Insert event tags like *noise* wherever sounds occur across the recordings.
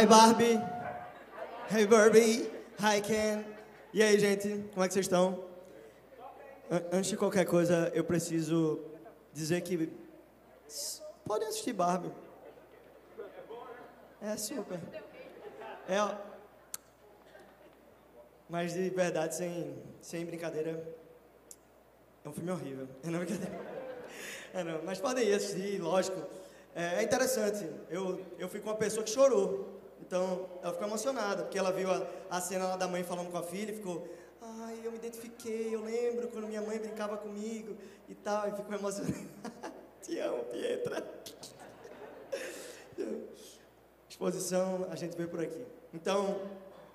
Hi Barbie. Hey Barbie. Hi Ken. E aí, gente? Como é que vocês estão? An- Antes de qualquer coisa, eu preciso dizer que podem assistir Barbie. É super. É, mas de verdade, sem, sem brincadeira, é um filme horrível. É *laughs* não brincadeira. É não, mas podem ir assistir, lógico. É, é interessante. Eu, eu fui com uma pessoa que chorou. Então, ela ficou emocionada, porque ela viu a, a cena lá da mãe falando com a filha e ficou. Ai, eu me identifiquei, eu lembro quando minha mãe brincava comigo e tal, e ficou emocionada. *laughs* Te amo, Pietra. *laughs* Exposição, a gente veio por aqui. Então,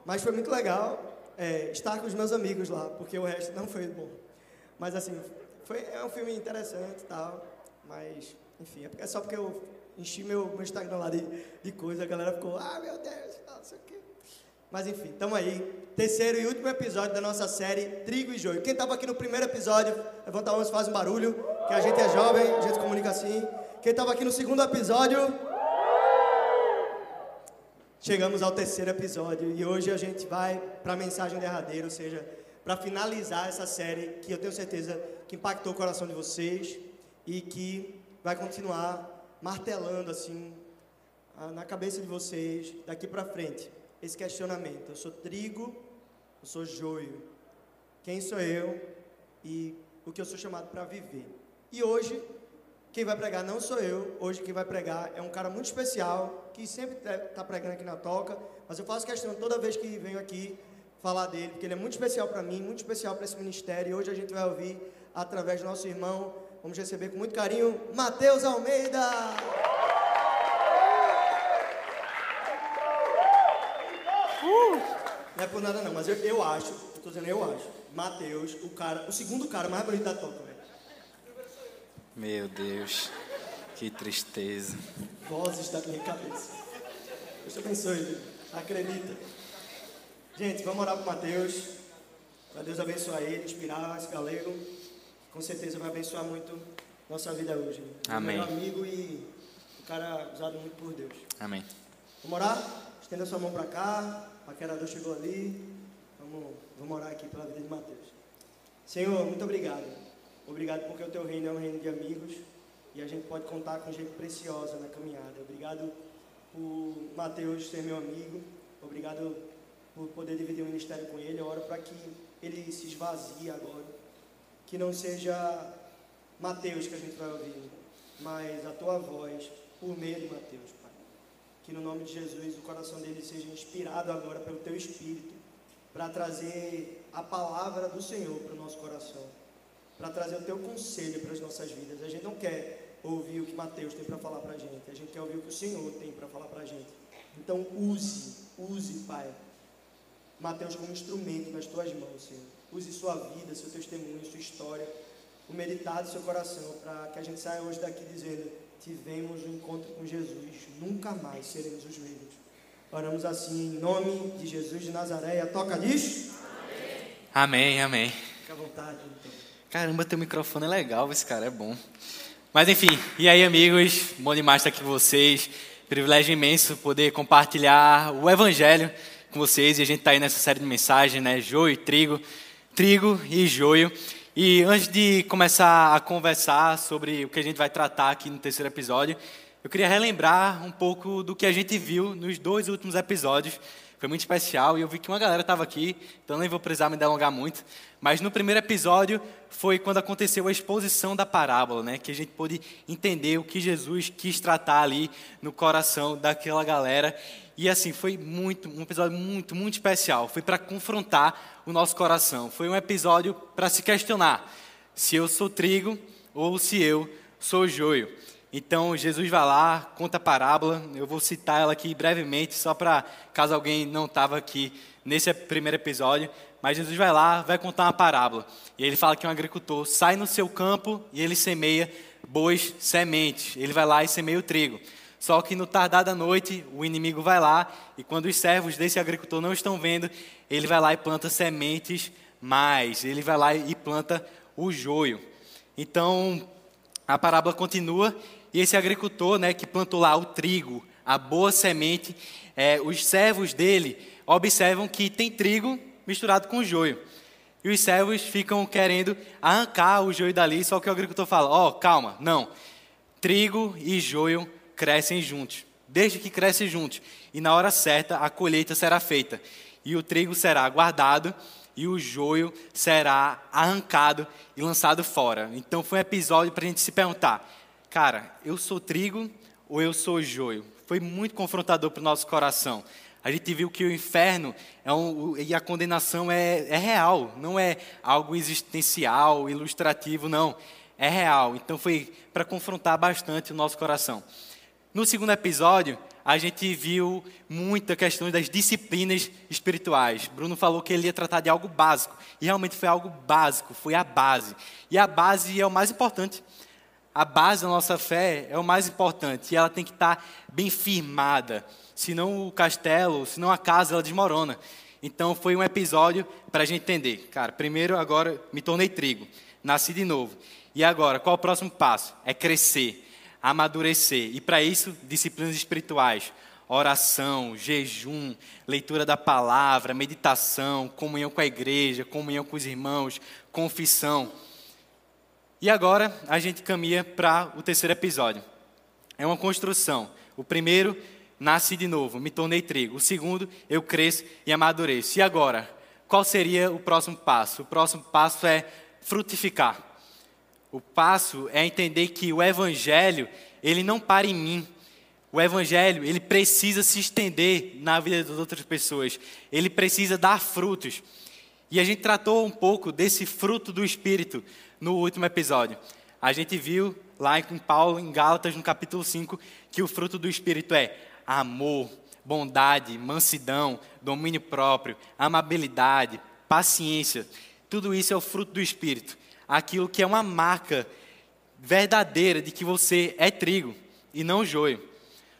mas foi muito legal é, estar com os meus amigos lá, porque o resto não foi bom. Mas assim, foi, é um filme interessante e tal, mas, enfim, é só porque eu enchi meu, meu Instagram lá de, de coisa, a galera ficou, ah, meu Deus, não sei o quê. Mas enfim, estamos aí. Terceiro e último episódio da nossa série Trigo e Joio. Quem estava aqui no primeiro episódio, levanta a mão faz um barulho, que a gente é jovem, a gente comunica assim. Quem estava aqui no segundo episódio, chegamos ao terceiro episódio e hoje a gente vai para a mensagem derradeira, ou seja, para finalizar essa série que eu tenho certeza que impactou o coração de vocês e que vai continuar martelando assim a- na cabeça de vocês daqui para frente esse questionamento. Eu sou trigo, eu sou joio. Quem sou eu e o que eu sou chamado para viver? E hoje quem vai pregar não sou eu, hoje quem vai pregar é um cara muito especial, que sempre está pregando aqui na toca, mas eu faço questão toda vez que venho aqui falar dele, porque ele é muito especial para mim, muito especial para esse ministério, e hoje a gente vai ouvir através do nosso irmão, vamos receber com muito carinho, Matheus Almeida! Não é por nada não, mas eu, eu acho, eu tô dizendo eu acho, Matheus, o cara, o segundo cara mais bonito da toca, velho. Meu Deus, que tristeza. vozes da minha cabeça. Deus te abençoe, acredita. Gente, vamos orar para Mateus, para Deus abençoar ele, inspirar esse galego. Com certeza vai abençoar muito nossa vida hoje. Amém. Meu amigo e um cara usado muito por Deus. Amém. Vamos orar? Estenda sua mão para cá, o paquerador chegou ali. Vamos, vamos orar aqui pela vida de Mateus. Senhor, muito obrigado. Obrigado porque o teu reino é um reino de amigos e a gente pode contar com gente preciosa na caminhada. Obrigado por Mateus ser meu amigo. Obrigado por poder dividir o ministério com ele. Eu oro para que ele se esvazie agora. Que não seja Mateus que a gente vai ouvir, mas a tua voz por meio de Mateus, Pai. Que no nome de Jesus o coração dele seja inspirado agora pelo teu Espírito para trazer a palavra do Senhor para o nosso coração, para trazer o teu conselho para as nossas vidas. A gente não quer ouvir o que Mateus tem para falar para a gente, a gente quer ouvir o que o Senhor tem para falar para a gente. Então use, use, Pai, Mateus como instrumento nas tuas mãos, Senhor. Use sua vida, seu testemunho, sua história, o meditar do seu coração, para que a gente saia hoje daqui dizendo: tivemos um encontro com Jesus, nunca mais seremos os mesmos. Oramos assim em nome de Jesus de Nazaré. A toca diz? Amém, amém. Fica à vontade, então. Caramba, teu microfone é legal, esse cara é bom. Mas enfim, e aí amigos, bom demais estar aqui com vocês. Privilégio imenso poder compartilhar o evangelho com vocês. E a gente está aí nessa série de mensagens, né? Joio e trigo, trigo e joio. E antes de começar a conversar sobre o que a gente vai tratar aqui no terceiro episódio, eu queria relembrar um pouco do que a gente viu nos dois últimos episódios. Foi muito especial e eu vi que uma galera estava aqui, então nem vou precisar me delongar muito. Mas no primeiro episódio foi quando aconteceu a exposição da parábola, né? Que a gente pôde entender o que Jesus quis tratar ali no coração daquela galera. E assim, foi muito, um episódio muito, muito especial. Foi para confrontar o nosso coração. Foi um episódio para se questionar se eu sou trigo ou se eu sou joio. Então, Jesus vai lá, conta a parábola. Eu vou citar ela aqui brevemente, só para caso alguém não estava aqui nesse primeiro episódio. Mas Jesus vai lá, vai contar uma parábola. E ele fala que um agricultor sai no seu campo e ele semeia bois sementes. Ele vai lá e semeia o trigo. Só que no tardar da noite, o inimigo vai lá e quando os servos desse agricultor não estão vendo, ele vai lá e planta sementes mais. Ele vai lá e planta o joio. Então, a parábola continua e esse agricultor, né, que plantou lá o trigo a boa semente, é, os servos dele observam que tem trigo misturado com joio. E os servos ficam querendo arrancar o joio dali, só que o agricultor fala: Ó, oh, calma, não. Trigo e joio crescem juntos, desde que crescem juntos. E na hora certa a colheita será feita. E o trigo será guardado e o joio será arrancado e lançado fora. Então foi um episódio para a gente se perguntar: cara, eu sou trigo ou eu sou joio? Foi muito confrontador para o nosso coração. A gente viu que o inferno é um, e a condenação é, é real, não é algo existencial, ilustrativo, não. É real. Então foi para confrontar bastante o nosso coração. No segundo episódio, a gente viu muita questão das disciplinas espirituais. Bruno falou que ele ia tratar de algo básico. E realmente foi algo básico, foi a base. E a base é o mais importante. A base da nossa fé é o mais importante. E ela tem que estar bem firmada senão o castelo, senão a casa, ela desmorona. Então foi um episódio para a gente entender. Cara, primeiro agora me tornei trigo, nasci de novo. E agora, qual o próximo passo? É crescer, amadurecer. E para isso, disciplinas espirituais. Oração, jejum, leitura da palavra, meditação, comunhão com a igreja, comunhão com os irmãos, confissão. E agora a gente caminha para o terceiro episódio. É uma construção. O primeiro nasci de novo, me tornei trigo. O segundo, eu cresço e amadureço. E agora, qual seria o próximo passo? O próximo passo é frutificar. O passo é entender que o evangelho, ele não para em mim. O evangelho, ele precisa se estender na vida das outras pessoas. Ele precisa dar frutos. E a gente tratou um pouco desse fruto do espírito no último episódio. A gente viu lá em Paulo, em Gálatas, no capítulo 5, que o fruto do espírito é amor, bondade, mansidão, domínio próprio, amabilidade, paciência. Tudo isso é o fruto do Espírito. Aquilo que é uma marca verdadeira de que você é trigo e não joio.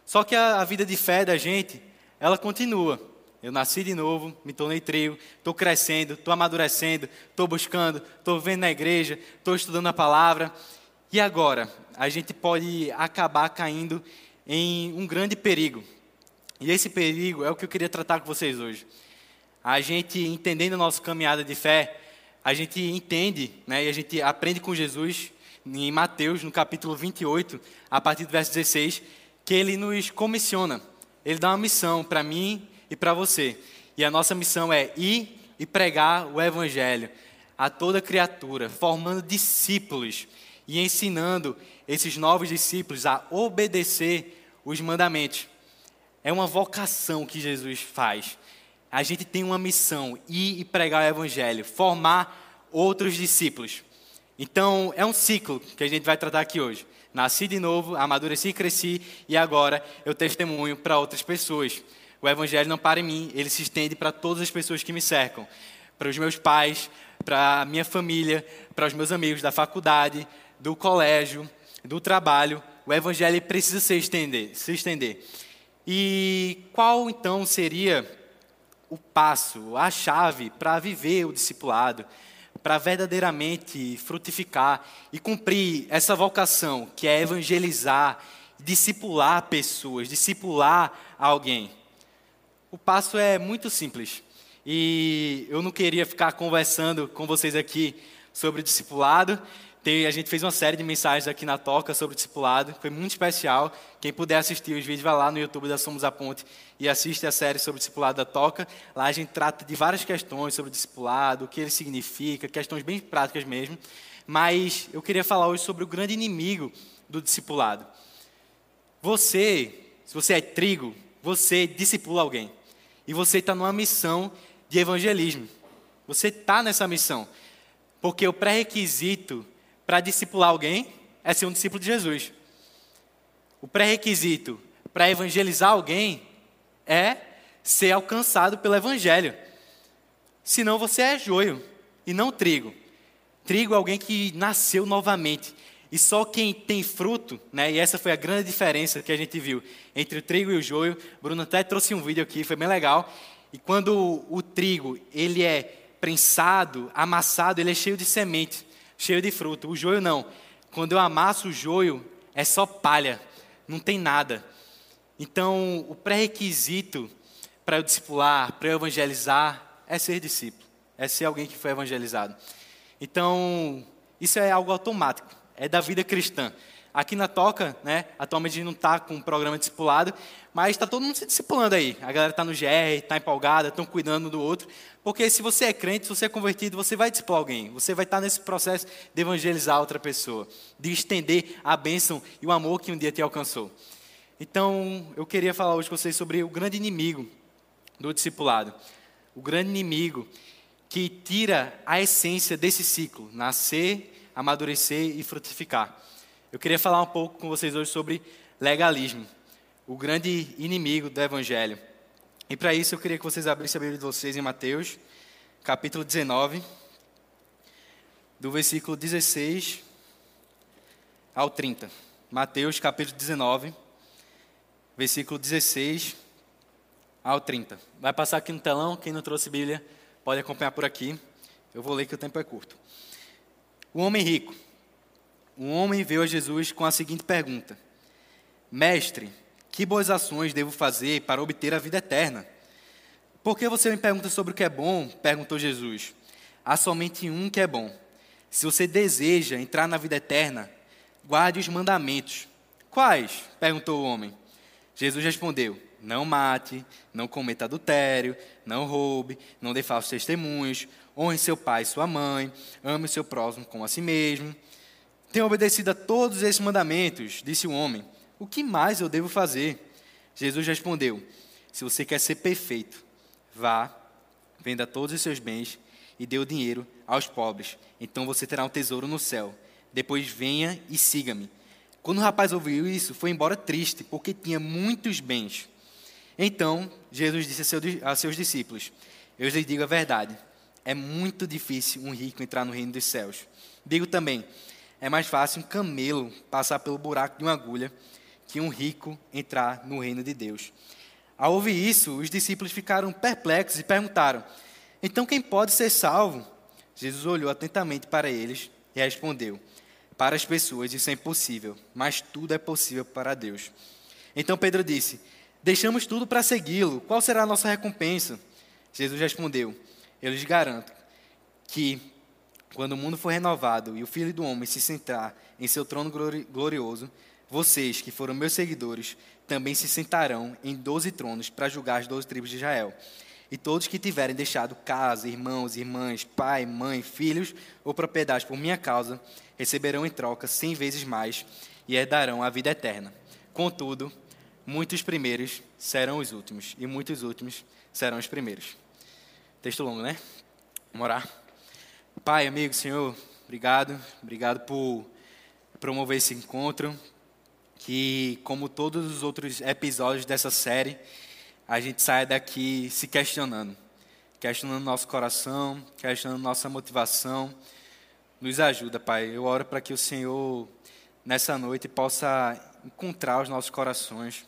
Só que a, a vida de fé da gente, ela continua. Eu nasci de novo, me tornei trigo, estou crescendo, estou amadurecendo, estou buscando, estou vendo na igreja, estou estudando a palavra. E agora? A gente pode acabar caindo em um grande perigo. E esse perigo é o que eu queria tratar com vocês hoje. A gente, entendendo a nossa caminhada de fé, a gente entende né, e a gente aprende com Jesus, em Mateus, no capítulo 28, a partir do verso 16, que ele nos comissiona. Ele dá uma missão para mim e para você. E a nossa missão é ir e pregar o evangelho a toda criatura, formando discípulos e ensinando esses novos discípulos a obedecer os mandamentos. É uma vocação que Jesus faz. A gente tem uma missão, ir e pregar o evangelho, formar outros discípulos. Então, é um ciclo que a gente vai tratar aqui hoje. Nasci de novo, amadureci e cresci, e agora eu testemunho para outras pessoas. O evangelho não para em mim, ele se estende para todas as pessoas que me cercam. Para os meus pais, para a minha família, para os meus amigos da faculdade, do colégio, do trabalho, o evangelho precisa se estender, se estender. E qual então seria o passo, a chave para viver o discipulado, para verdadeiramente frutificar e cumprir essa vocação que é evangelizar, discipular pessoas, discipular alguém? O passo é muito simples. E eu não queria ficar conversando com vocês aqui sobre discipulado, tem, a gente fez uma série de mensagens aqui na Toca sobre discipulado, foi muito especial. Quem puder assistir os vídeos, vai lá no YouTube da Somos a Ponte e assiste a série sobre discipulado da Toca. Lá a gente trata de várias questões sobre discipulado, o que ele significa, questões bem práticas mesmo. Mas eu queria falar hoje sobre o grande inimigo do discipulado. Você, se você é trigo, você discipula alguém. E você está numa missão de evangelismo. Você está nessa missão. Porque o pré-requisito para discipular alguém é ser um discípulo de Jesus. O pré-requisito para evangelizar alguém é ser alcançado pelo evangelho. Senão você é joio e não trigo. Trigo é alguém que nasceu novamente. E só quem tem fruto, né, e essa foi a grande diferença que a gente viu entre o trigo e o joio. Bruno até trouxe um vídeo aqui, foi bem legal. E quando o, trigo ele é prensado, amassado, ele é cheio de semente cheio de fruto. O joio não. Quando eu amasso o joio, é só palha, não tem nada. Então, o pré-requisito para eu discipular, para eu evangelizar, é ser discípulo, é ser alguém que foi evangelizado. Então, isso é algo automático, é da vida cristã. Aqui na Toca, né, atualmente a gente não está com um programa discipulado, mas está todo mundo se discipulando aí. A galera está no GR, está empolgada, estão cuidando do outro. Porque se você é crente, se você é convertido, você vai discipular alguém. Você vai estar nesse processo de evangelizar outra pessoa, de estender a bênção e o amor que um dia te alcançou. Então, eu queria falar hoje com vocês sobre o grande inimigo do discipulado. O grande inimigo que tira a essência desse ciclo: nascer, amadurecer e frutificar. Eu queria falar um pouco com vocês hoje sobre legalismo, o grande inimigo do Evangelho. E para isso eu queria que vocês abrissem a Bíblia de vocês em Mateus, capítulo 19, do versículo 16 ao 30. Mateus, capítulo 19, versículo 16 ao 30. Vai passar aqui no telão, quem não trouxe Bíblia pode acompanhar por aqui. Eu vou ler que o tempo é curto. O homem rico um homem veio a Jesus com a seguinte pergunta: Mestre, que boas ações devo fazer para obter a vida eterna? Por que você me pergunta sobre o que é bom? perguntou Jesus. Há somente um que é bom. Se você deseja entrar na vida eterna, guarde os mandamentos. Quais? perguntou o homem. Jesus respondeu: Não mate, não cometa adultério, não roube, não dê falsos testemunhos, honre seu pai e sua mãe, ame o seu próximo como a si mesmo. Tenho obedecido a todos esses mandamentos, disse o homem. O que mais eu devo fazer? Jesus respondeu: Se você quer ser perfeito, vá, venda todos os seus bens e dê o dinheiro aos pobres. Então você terá um tesouro no céu. Depois venha e siga-me. Quando o rapaz ouviu isso, foi embora triste, porque tinha muitos bens. Então, Jesus disse a seus discípulos: Eu lhes digo a verdade. É muito difícil um rico entrar no reino dos céus. Digo também: é mais fácil um camelo passar pelo buraco de uma agulha que um rico entrar no reino de Deus. Ao ouvir isso, os discípulos ficaram perplexos e perguntaram: Então quem pode ser salvo? Jesus olhou atentamente para eles e respondeu: Para as pessoas isso é impossível, mas tudo é possível para Deus. Então Pedro disse: Deixamos tudo para segui-lo. Qual será a nossa recompensa? Jesus respondeu: Eu lhes garanto que quando o mundo for renovado e o Filho do Homem se sentar em seu trono glorioso, vocês, que foram meus seguidores, também se sentarão em doze tronos para julgar as doze tribos de Israel. E todos que tiverem deixado casa, irmãos, irmãs, pai, mãe, filhos ou propriedades por minha causa, receberão em troca cem vezes mais e herdarão a vida eterna. Contudo, muitos primeiros serão os últimos, e muitos últimos serão os primeiros. Texto longo, né? Vamos orar. Pai, amigo, Senhor, obrigado. Obrigado por promover esse encontro. Que, como todos os outros episódios dessa série, a gente saia daqui se questionando. Questionando nosso coração, questionando nossa motivação. Nos ajuda, Pai. Eu oro para que o Senhor, nessa noite, possa encontrar os nossos corações.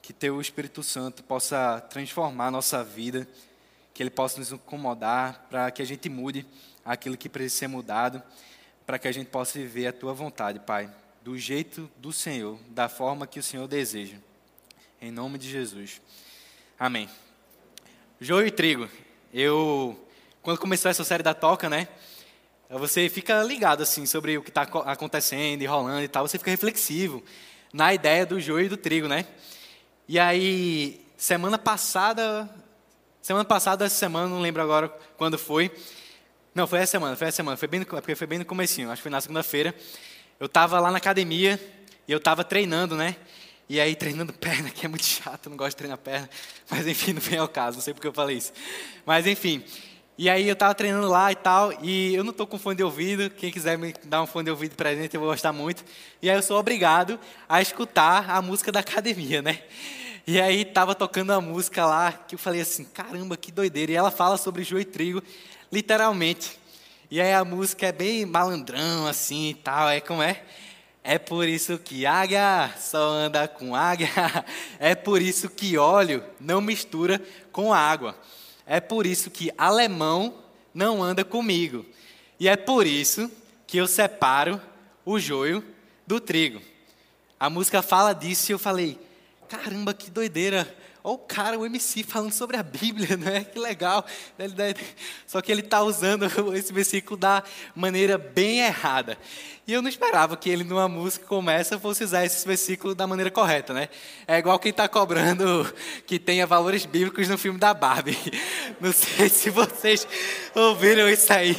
Que Teu Espírito Santo possa transformar a nossa vida. Que Ele possa nos incomodar, para que a gente mude aquilo que precisa ser mudado, para que a gente possa viver a tua vontade, Pai, do jeito do Senhor, da forma que o Senhor deseja. Em nome de Jesus. Amém. Joio e trigo. Eu, quando começou essa série da Toca, né? Você fica ligado assim sobre o que está acontecendo e rolando e tal. Você fica reflexivo na ideia do joio e do trigo, né? E aí, semana passada, semana passada, essa semana, não lembro agora quando foi, não, foi essa semana, foi essa semana, foi bem, porque foi bem no comecinho, acho que foi na segunda-feira. Eu estava lá na academia e eu estava treinando, né? E aí treinando *laughs* perna, que é muito chato, não gosto de treinar perna. Mas enfim, *laughs* não vem ao caso, não sei porque eu falei isso. Mas enfim, e aí eu estava treinando lá e tal, e eu não estou com fone de ouvido, quem quiser me dar um fone de ouvido para gente, eu vou gostar muito. E aí eu sou obrigado a escutar a música da academia, né? E aí estava tocando a música lá, que eu falei assim, caramba, que doideira. E ela fala sobre joio e trigo literalmente. E aí a música é bem malandrão assim e tal, é como é? É por isso que águia só anda com águia. *laughs* É por isso que óleo não mistura com água. É por isso que alemão não anda comigo. E é por isso que eu separo o joio do trigo. A música fala disso e eu falei: caramba, que doideira. Olha o cara, o MC, falando sobre a Bíblia, né? Que legal. Só que ele está usando *laughs* esse versículo da maneira bem errada. E eu não esperava que ele, numa música começa, fosse usar esse versículo da maneira correta, né? É igual quem está cobrando que tenha valores bíblicos no filme da Barbie. *laughs* Não sei se vocês ouviram isso aí,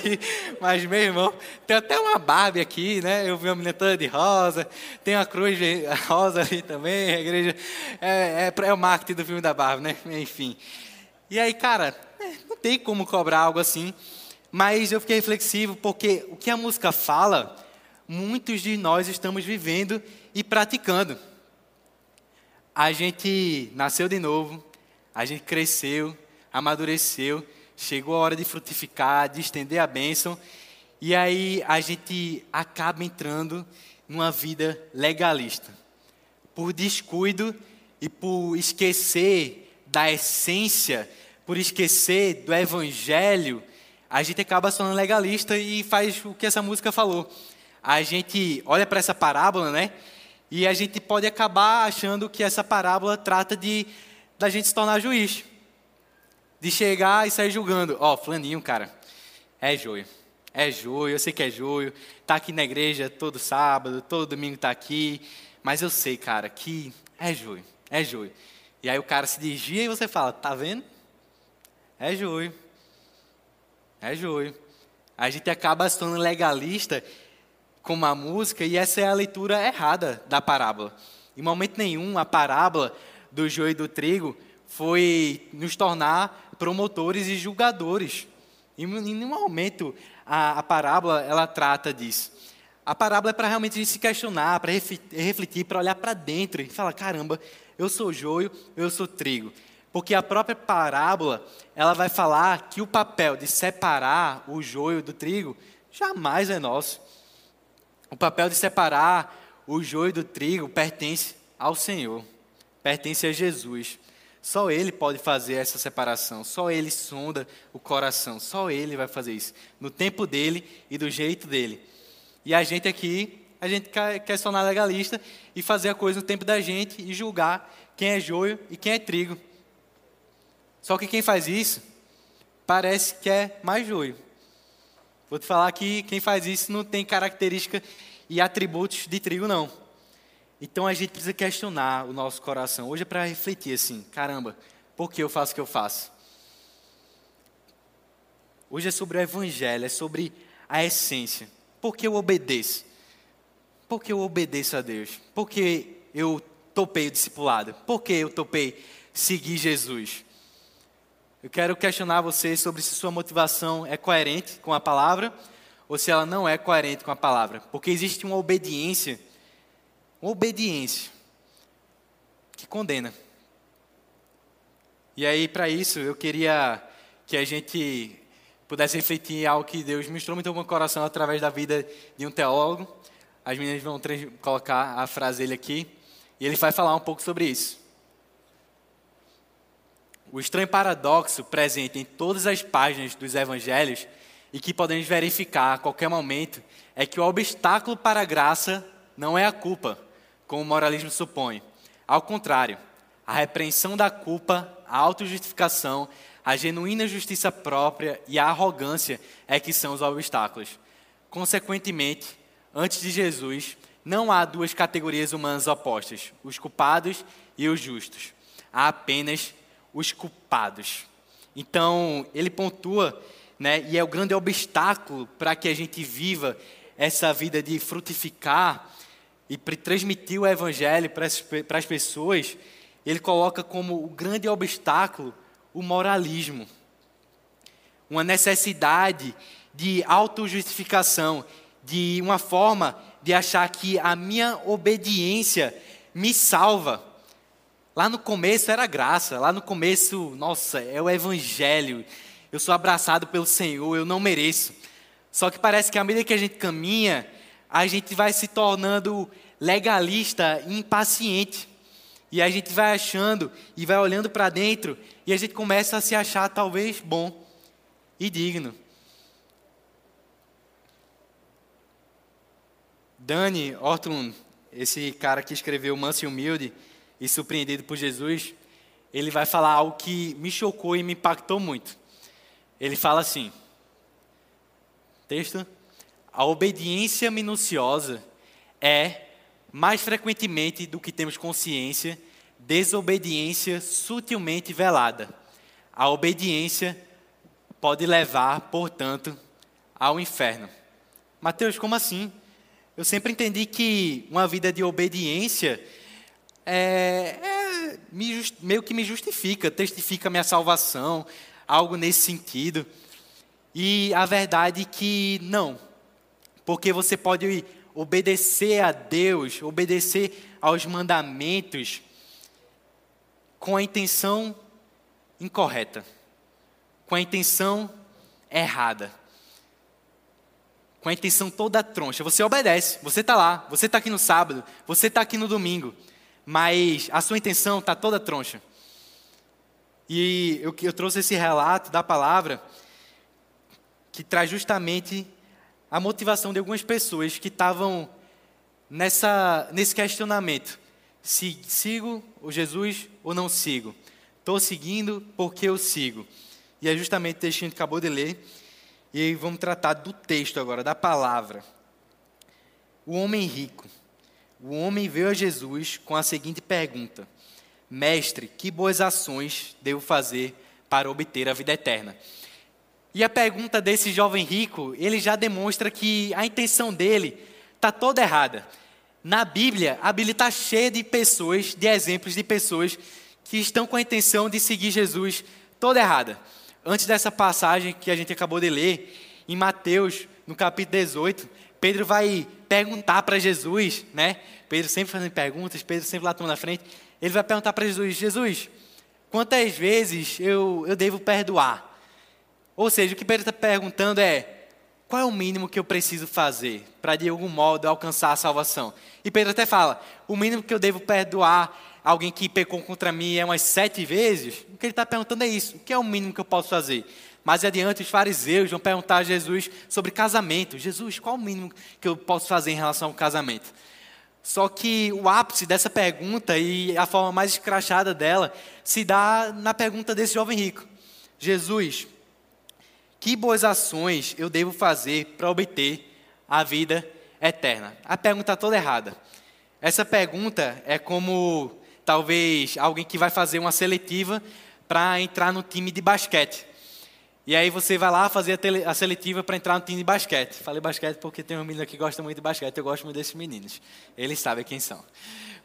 mas, meu irmão, tem até uma Barbie aqui, né? Eu vi uma menina toda de rosa, tem uma cruz rosa ali também, a igreja. É, é, é o marketing do filme da Barbie, né? Enfim. E aí, cara, é, não tem como cobrar algo assim, mas eu fiquei reflexivo porque o que a música fala muitos de nós estamos vivendo e praticando. A gente nasceu de novo, a gente cresceu, amadureceu, chegou a hora de frutificar, de estender a bênção, e aí a gente acaba entrando numa vida legalista. Por descuido e por esquecer da essência, por esquecer do evangelho, a gente acaba se legalista e faz o que essa música falou a gente olha para essa parábola, né? E a gente pode acabar achando que essa parábola trata de da gente se tornar juiz. De chegar e sair julgando. Ó, oh, flaninho, cara, é joio. É joio, eu sei que é joio. Tá aqui na igreja todo sábado, todo domingo tá aqui. Mas eu sei, cara, que é joio. É joio. E aí o cara se dirigia e você fala, tá vendo? É joio. É joio. A gente acaba se tornando legalista como a música, e essa é a leitura errada da parábola. Em momento nenhum, a parábola do joio e do trigo foi nos tornar promotores e julgadores. Em nenhum momento a, a parábola ela trata disso. A parábola é para realmente se questionar, para refletir, para olhar para dentro e falar: caramba, eu sou joio, eu sou trigo. Porque a própria parábola, ela vai falar que o papel de separar o joio do trigo jamais é nosso. O papel de separar o joio do trigo pertence ao Senhor, pertence a Jesus. Só Ele pode fazer essa separação, só Ele sonda o coração, só Ele vai fazer isso, no tempo dele e do jeito dele. E a gente aqui, a gente quer, sonar legalista e fazer a coisa no tempo da gente e julgar quem é joio e quem é trigo. Só que quem faz isso parece que é mais joio. Vou te falar que quem faz isso não tem característica e atributos de trigo, não. Então a gente precisa questionar o nosso coração. Hoje é para refletir assim: caramba, por que eu faço o que eu faço? Hoje é sobre o evangelho, é sobre a essência. Por que eu obedeço? Por que eu obedeço a Deus? Por que eu topei o discipulado? Por que eu topei seguir Jesus? Eu quero questionar você sobre se sua motivação é coerente com a palavra ou se ela não é coerente com a palavra. Porque existe uma obediência, uma obediência que condena. E aí, para isso, eu queria que a gente pudesse refletir algo que Deus mostrou muito no meu coração através da vida de um teólogo. As meninas vão colocar a frase dele aqui. E ele vai falar um pouco sobre isso. O estranho paradoxo presente em todas as páginas dos evangelhos e que podemos verificar a qualquer momento é que o obstáculo para a graça não é a culpa, como o moralismo supõe. Ao contrário, a repreensão da culpa, a autojustificação, a genuína justiça própria e a arrogância é que são os obstáculos. Consequentemente, antes de Jesus, não há duas categorias humanas opostas, os culpados e os justos. Há apenas os culpados. Então, ele pontua, né, e é o grande obstáculo para que a gente viva essa vida de frutificar e transmitir o evangelho para as, pessoas, ele coloca como o grande obstáculo o moralismo. Uma necessidade de autojustificação, de uma forma de achar que a minha obediência me salva. Lá no começo era graça, lá no começo, nossa, é o evangelho. Eu sou abraçado pelo Senhor, eu não mereço. Só que parece que à medida que a gente caminha, a gente vai se tornando legalista impaciente. E a gente vai achando e vai olhando para dentro e a gente começa a se achar talvez bom e digno. Dani Ortlund, esse cara que escreveu Manso e Humilde, e surpreendido por Jesus, ele vai falar algo que me chocou e me impactou muito. Ele fala assim: texto, a obediência minuciosa é, mais frequentemente do que temos consciência, desobediência sutilmente velada. A obediência pode levar, portanto, ao inferno. Mateus, como assim? Eu sempre entendi que uma vida de obediência é, é, me, meio que me justifica, testifica minha salvação, algo nesse sentido. E a verdade é que não, porque você pode obedecer a Deus, obedecer aos mandamentos com a intenção incorreta, com a intenção errada com a intenção toda troncha. Você obedece, você está lá, você está aqui no sábado, você está aqui no domingo, mas a sua intenção está toda troncha. E eu, eu trouxe esse relato da palavra que traz justamente a motivação de algumas pessoas que estavam nessa, nesse questionamento: se sigo o Jesus ou não sigo? Estou seguindo porque eu sigo. E é justamente o texto que acabou de ler. E vamos tratar do texto agora, da palavra. O homem rico. O homem veio a Jesus com a seguinte pergunta: Mestre, que boas ações devo fazer para obter a vida eterna? E a pergunta desse jovem rico, ele já demonstra que a intenção dele está toda errada. Na Bíblia, a Bíblia está cheia de pessoas, de exemplos de pessoas que estão com a intenção de seguir Jesus toda errada antes dessa passagem que a gente acabou de ler, em Mateus, no capítulo 18, Pedro vai perguntar para Jesus, né? Pedro sempre fazendo perguntas, Pedro sempre lá tomando na frente. Ele vai perguntar para Jesus: Jesus, quantas vezes eu, eu devo perdoar? Ou seja, o que Pedro está perguntando é: qual é o mínimo que eu preciso fazer para de algum modo alcançar a salvação? E Pedro até fala: o mínimo que eu devo perdoar alguém que pecou contra mim é umas sete vezes, o que ele está perguntando é isso: o que é o mínimo que eu posso fazer? Mais adiante, os fariseus vão perguntar a Jesus sobre casamento. Jesus, qual o mínimo que eu posso fazer em relação ao casamento? Só que o ápice dessa pergunta e a forma mais escrachada dela se dá na pergunta desse jovem rico: Jesus, que boas ações eu devo fazer para obter a vida eterna? A pergunta toda errada. Essa pergunta é como talvez alguém que vai fazer uma seletiva para entrar no time de basquete. E aí você vai lá fazer a, tele, a seletiva para entrar no time de basquete. Falei basquete porque tem um menino que gosta muito de basquete, eu gosto muito desses meninos. Eles sabem quem são.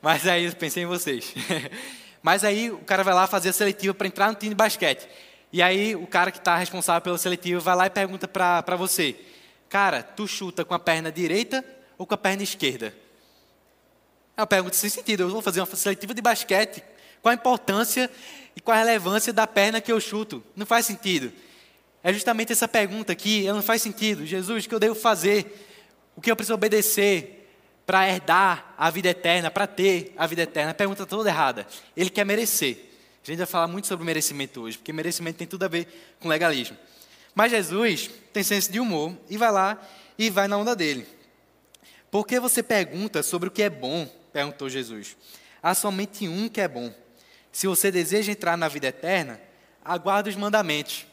Mas aí eu pensei em vocês. *laughs* Mas aí o cara vai lá fazer a seletiva para entrar no time de basquete. E aí o cara que está responsável pela seletiva vai lá e pergunta para você: Cara, tu chuta com a perna direita ou com a perna esquerda? É uma pergunta sem sentido. Eu vou fazer uma seletiva de basquete. Qual a importância e qual a relevância da perna que eu chuto? Não faz sentido. É justamente essa pergunta aqui, ela não faz sentido. Jesus, o que eu devo fazer? O que eu preciso obedecer para herdar a vida eterna, para ter a vida eterna? A pergunta toda errada. Ele quer merecer. A gente vai falar muito sobre merecimento hoje, porque merecimento tem tudo a ver com legalismo. Mas Jesus tem senso de humor e vai lá e vai na onda dele. Por que você pergunta sobre o que é bom perguntou Jesus. Há somente um que é bom. Se você deseja entrar na vida eterna, aguarde os mandamentos.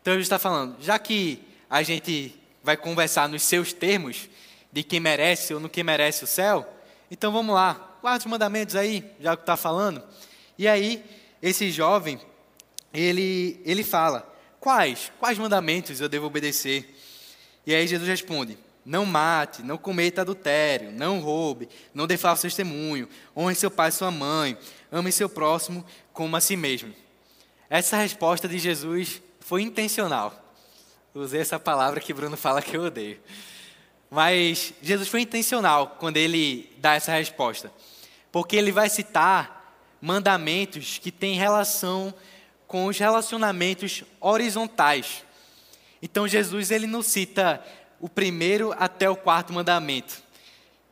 Então ele está falando, já que a gente vai conversar nos seus termos, de quem merece ou no que merece o céu, então vamos lá, guarde os mandamentos aí, já que está falando. E aí, esse jovem, ele, ele fala, quais? Quais mandamentos eu devo obedecer? E aí Jesus responde, não mate, não cometa adultério, não roube, não dê falso testemunho, honre seu pai e sua mãe, ame seu próximo como a si mesmo. Essa resposta de Jesus foi intencional. Usei essa palavra que Bruno fala que eu odeio. Mas Jesus foi intencional quando ele dá essa resposta. Porque ele vai citar mandamentos que têm relação com os relacionamentos horizontais. Então Jesus ele não cita o primeiro até o quarto mandamento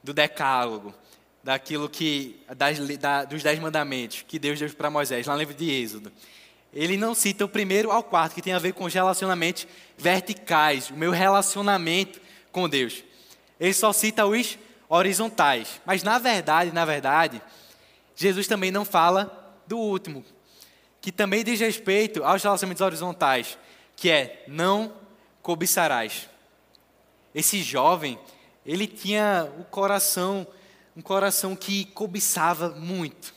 do decálogo, daquilo que das, da, dos dez mandamentos que Deus deu para Moisés, lá no livro de Êxodo. Ele não cita o primeiro ao quarto, que tem a ver com os relacionamentos verticais, o meu relacionamento com Deus. Ele só cita os horizontais. Mas na verdade, na verdade, Jesus também não fala do último, que também diz respeito aos relacionamentos horizontais, que é não cobiçarás. Esse jovem, ele tinha o coração, um coração que cobiçava muito.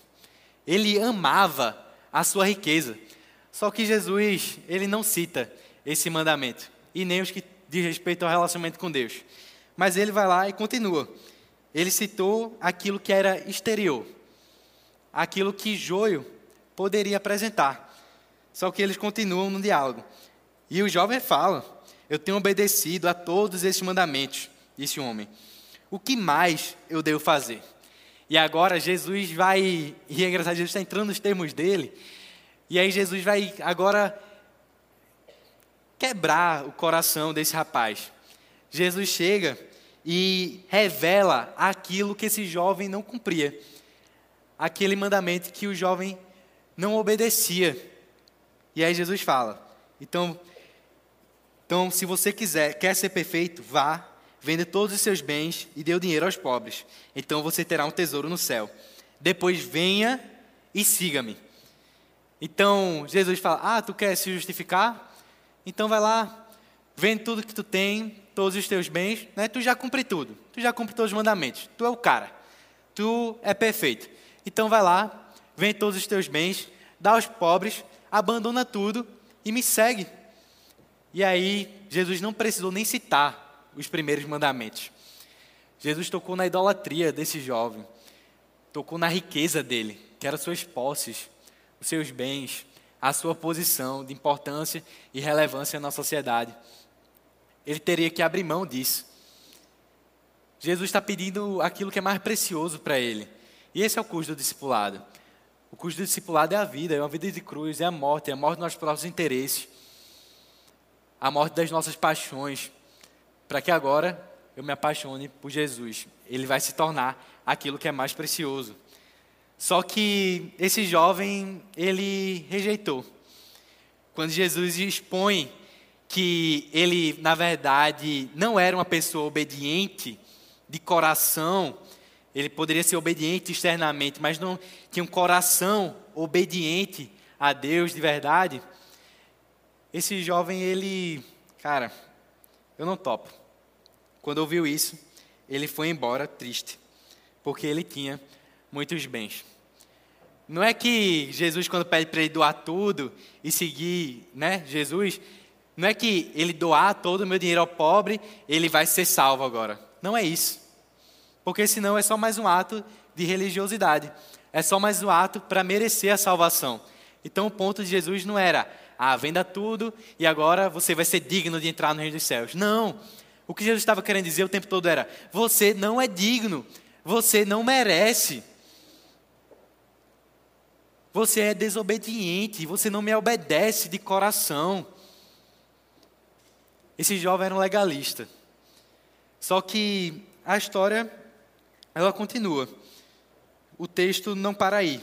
Ele amava a sua riqueza. Só que Jesus, ele não cita esse mandamento, e nem os que diz respeito ao relacionamento com Deus. Mas ele vai lá e continua. Ele citou aquilo que era exterior, aquilo que joio poderia apresentar. Só que eles continuam no diálogo. E o jovem fala: Eu tenho obedecido a todos esses mandamentos, disse o homem. O que mais eu devo fazer? E agora Jesus vai, e é engraçado, Jesus está entrando nos termos dele, e aí Jesus vai agora quebrar o coração desse rapaz. Jesus chega e revela aquilo que esse jovem não cumpria. Aquele mandamento que o jovem não obedecia. E aí Jesus fala: então, então se você quiser, quer ser perfeito, vá, venda todos os seus bens e dê o dinheiro aos pobres. Então você terá um tesouro no céu. Depois venha e siga-me. Então Jesus fala: Ah, tu quer se justificar? Então vai lá, vende tudo que tu tem, todos os teus bens, né? Tu já cumpre tudo. Tu já cumpre todos os mandamentos. Tu é o cara. Tu é perfeito. Então vai lá, vende todos os teus bens, dá aos pobres, abandona tudo e me segue. E aí Jesus não precisou nem citar os primeiros mandamentos. Jesus tocou na idolatria desse jovem, tocou na riqueza dele, que eram suas posses, os seus bens, a sua posição de importância e relevância na sociedade. Ele teria que abrir mão disso. Jesus está pedindo aquilo que é mais precioso para ele. E esse é o custo do discipulado. O custo do discipulado é a vida, é uma vida de cruz, é a morte, é a morte dos nossos próprios interesses, a morte das nossas paixões, para que agora eu me apaixone por Jesus. Ele vai se tornar aquilo que é mais precioso. Só que esse jovem, ele rejeitou. Quando Jesus expõe que ele, na verdade, não era uma pessoa obediente de coração, ele poderia ser obediente externamente, mas não tinha um coração obediente a Deus de verdade. Esse jovem, ele, cara, eu não topo. Quando ouviu isso, ele foi embora triste, porque ele tinha muitos bens. Não é que Jesus, quando pede para ele doar tudo e seguir né, Jesus, não é que ele doar todo o meu dinheiro ao pobre, ele vai ser salvo agora. Não é isso. Porque senão é só mais um ato de religiosidade. É só mais um ato para merecer a salvação. Então o ponto de Jesus não era, ah, venda tudo e agora você vai ser digno de entrar no reino dos céus. Não. O que Jesus estava querendo dizer o tempo todo era: você não é digno, você não merece. Você é desobediente, você não me obedece de coração. Esse jovem era um legalista. Só que a história, ela continua. O texto não para aí.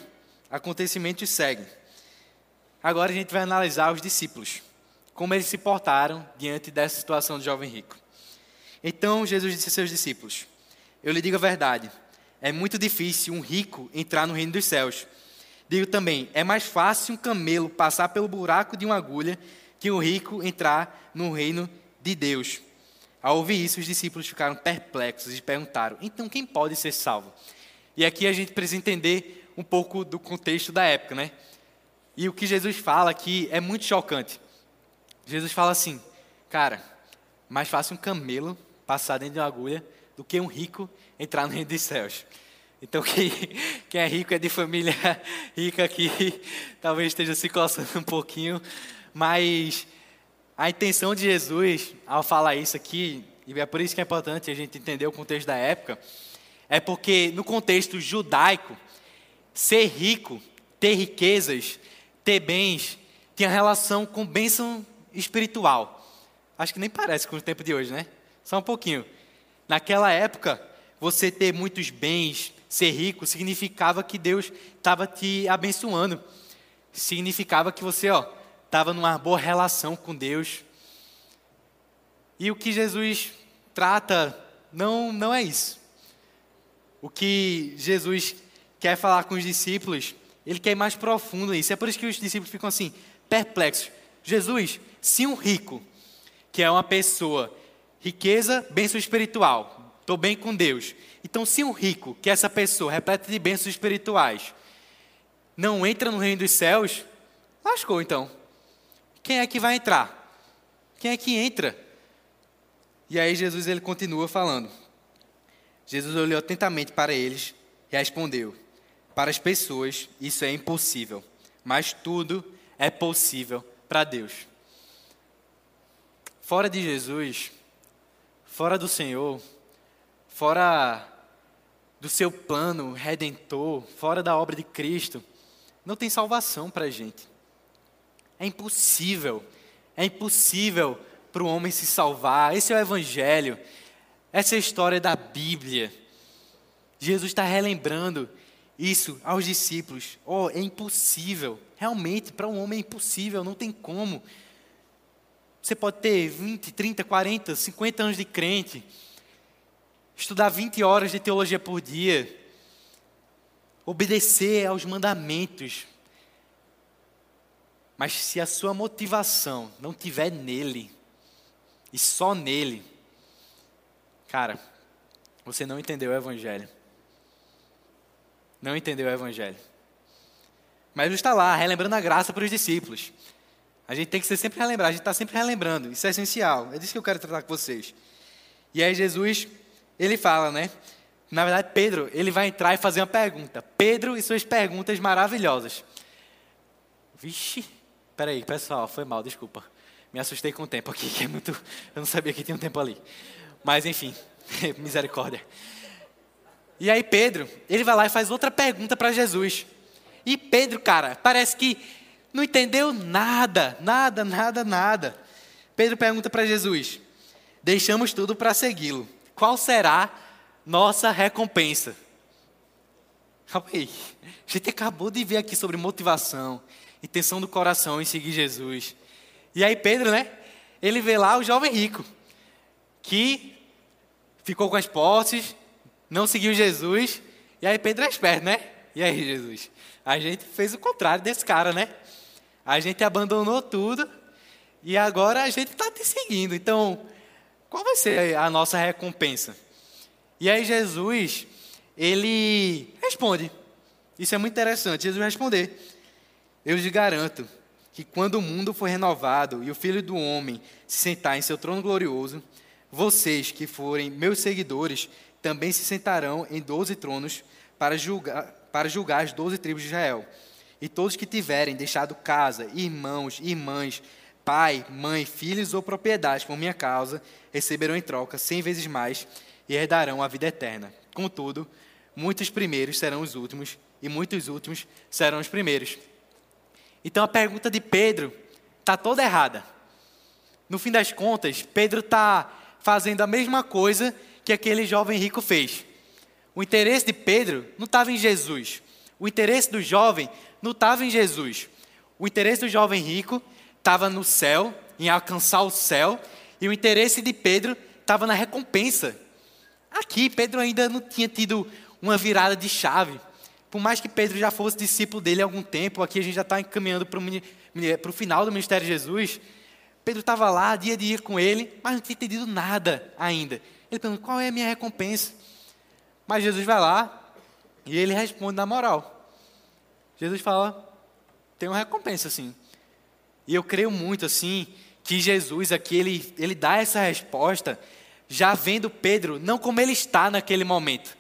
Acontecimentos seguem. Agora a gente vai analisar os discípulos. Como eles se portaram diante dessa situação do jovem rico. Então Jesus disse a seus discípulos: Eu lhe digo a verdade. É muito difícil um rico entrar no reino dos céus. Digo também: é mais fácil um camelo passar pelo buraco de uma agulha que um rico entrar no reino de Deus. Ao ouvir isso, os discípulos ficaram perplexos e perguntaram: então quem pode ser salvo? E aqui a gente precisa entender um pouco do contexto da época, né? E o que Jesus fala aqui é muito chocante. Jesus fala assim: cara, mais fácil um camelo passar dentro de uma agulha do que um rico entrar no reino dos céus. Então, quem, *laughs* quem é rico é de família *laughs* rica aqui, *laughs* talvez esteja se coçando um pouquinho, mas a intenção de Jesus ao falar isso aqui, e é por isso que é importante a gente entender o contexto da época, é porque no contexto judaico, ser rico, ter riquezas, ter bens, tinha relação com bênção espiritual. Acho que nem parece com o tempo de hoje, né? Só um pouquinho. Naquela época, você ter muitos bens, ser rico significava que Deus estava te abençoando. Significava que você, ó, estava numa boa relação com Deus. E o que Jesus trata não não é isso. O que Jesus quer falar com os discípulos, ele quer ir mais profundo nisso. É por isso que os discípulos ficam assim, perplexos. Jesus, se um rico, que é uma pessoa, riqueza, bênção espiritual, estou bem com Deus. Então, se um rico, que é essa pessoa, repleta de bênçãos espirituais, não entra no reino dos céus, lascou então. Quem é que vai entrar? Quem é que entra? E aí Jesus ele continua falando. Jesus olhou atentamente para eles e respondeu: Para as pessoas isso é impossível, mas tudo é possível para Deus. Fora de Jesus, fora do Senhor, fora do seu plano redentor, fora da obra de Cristo, não tem salvação para a gente. É impossível, é impossível para o homem se salvar. Esse é o Evangelho, essa é a história da Bíblia. Jesus está relembrando isso aos discípulos. Oh, é impossível. Realmente, para um homem é impossível, não tem como. Você pode ter 20, 30, 40, 50 anos de crente, estudar 20 horas de teologia por dia, obedecer aos mandamentos. Mas se a sua motivação não tiver nele, e só nele, cara, você não entendeu o Evangelho. Não entendeu o Evangelho. Mas está lá, relembrando a graça para os discípulos. A gente tem que ser sempre relembrar, a gente está sempre relembrando, isso é essencial. É disso que eu quero tratar com vocês. E aí Jesus, ele fala, né? Na verdade, Pedro, ele vai entrar e fazer uma pergunta. Pedro e suas perguntas maravilhosas. Vixe, peraí, pessoal, foi mal, desculpa. Me assustei com o tempo aqui, que é muito. Eu não sabia que tinha um tempo ali. Mas enfim, *laughs* misericórdia. E aí Pedro, ele vai lá e faz outra pergunta para Jesus. E Pedro, cara, parece que não entendeu nada, nada, nada, nada. Pedro pergunta para Jesus: Deixamos tudo para segui-lo. Qual será nossa recompensa? Calma aí. A gente acabou de ver aqui sobre motivação, intenção do coração em seguir Jesus. E aí Pedro, né? Ele vê lá o jovem rico, que ficou com as posses, não seguiu Jesus. E aí Pedro é esperto, né? E aí, Jesus? A gente fez o contrário desse cara, né? A gente abandonou tudo e agora a gente está te seguindo. Então, qual vai ser a nossa recompensa? E aí Jesus, ele responde. Isso é muito interessante, Jesus responder. Eu lhes garanto que quando o mundo for renovado e o Filho do Homem se sentar em seu trono glorioso, vocês que forem meus seguidores também se sentarão em doze tronos para julgar, para julgar as doze tribos de Israel. E todos que tiverem deixado casa, irmãos, irmãs, pai, mãe, filhos ou propriedades por minha causa, receberão em troca cem vezes mais e herdarão a vida eterna. Contudo, muitos primeiros serão os últimos, e muitos últimos serão os primeiros. Então a pergunta de Pedro está toda errada. No fim das contas, Pedro está fazendo a mesma coisa que aquele jovem rico fez. O interesse de Pedro não estava em Jesus. O interesse do jovem não estava em Jesus. O interesse do jovem rico estava no céu, em alcançar o céu, e o interesse de Pedro estava na recompensa, Aqui, Pedro ainda não tinha tido uma virada de chave. Por mais que Pedro já fosse discípulo dele há algum tempo, aqui a gente já está encaminhando para o final do ministério de Jesus. Pedro estava lá, dia a dia com ele, mas não tinha entendido nada ainda. Ele pergunta: qual é a minha recompensa? Mas Jesus vai lá e ele responde na moral. Jesus fala: tem uma recompensa, sim. E eu creio muito, assim, que Jesus aqui, ele, ele dá essa resposta já vendo Pedro não como ele está naquele momento,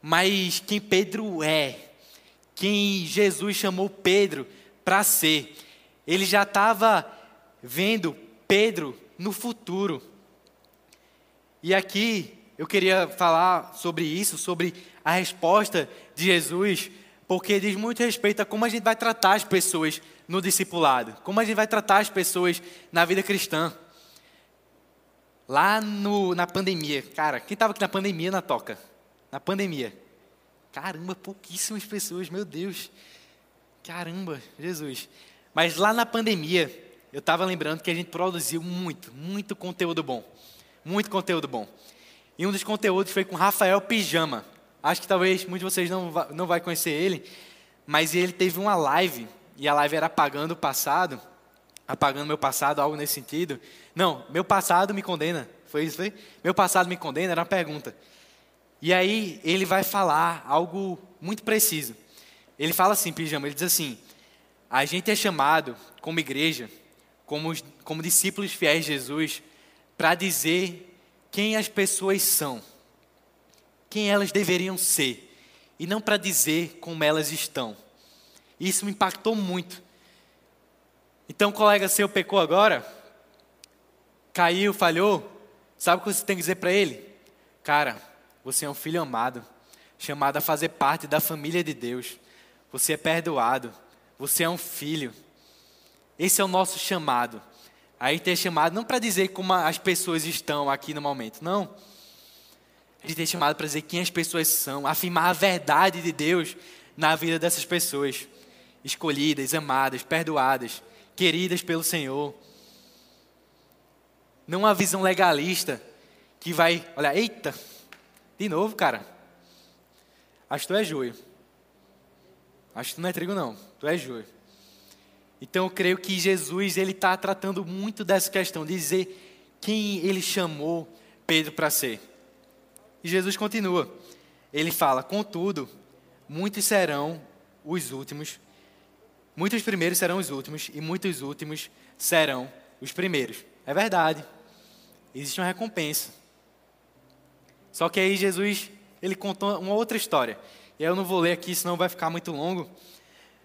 mas quem Pedro é, quem Jesus chamou Pedro para ser. Ele já estava vendo Pedro no futuro. E aqui eu queria falar sobre isso, sobre a resposta de Jesus, porque diz muito respeito a como a gente vai tratar as pessoas no discipulado, como a gente vai tratar as pessoas na vida cristã. Lá no, na pandemia, cara, quem estava aqui na pandemia na toca? Na pandemia. Caramba, pouquíssimas pessoas, meu Deus. Caramba, Jesus. Mas lá na pandemia, eu estava lembrando que a gente produziu muito, muito conteúdo bom. Muito conteúdo bom. E um dos conteúdos foi com Rafael Pijama. Acho que talvez muitos de vocês não, não vai conhecer ele, mas ele teve uma live, e a live era apagando o passado, apagando meu passado, algo nesse sentido. Não, meu passado me condena. Foi isso, foi? Meu passado me condena, era uma pergunta. E aí ele vai falar algo muito preciso. Ele fala assim, pijama, ele diz assim: a gente é chamado como igreja, como, como discípulos fiéis de Jesus, para dizer quem as pessoas são, quem elas deveriam ser, e não para dizer como elas estão. Isso me impactou muito. Então, colega seu pecou agora, caiu, falhou, sabe o que você tem que dizer para ele? Cara, você é um filho amado, chamado a fazer parte da família de Deus. Você é perdoado, você é um filho. Esse é o nosso chamado. Aí ter chamado não para dizer como as pessoas estão aqui no momento, não. A gente chamado para dizer quem as pessoas são, afirmar a verdade de Deus na vida dessas pessoas, escolhidas, amadas, perdoadas, queridas pelo Senhor. Não uma visão legalista que vai, olha, eita, de novo, cara. Acho que tu é joio. Acho que tu não é trigo, não. Tu é joio. Então eu creio que Jesus ele está tratando muito dessa questão, de dizer quem ele chamou Pedro para ser. E Jesus continua. Ele fala: Contudo, muitos serão os últimos, muitos primeiros serão os últimos, e muitos últimos serão os primeiros. É verdade. Existe uma recompensa. Só que aí Jesus ele contou uma outra história. Eu não vou ler aqui, senão vai ficar muito longo.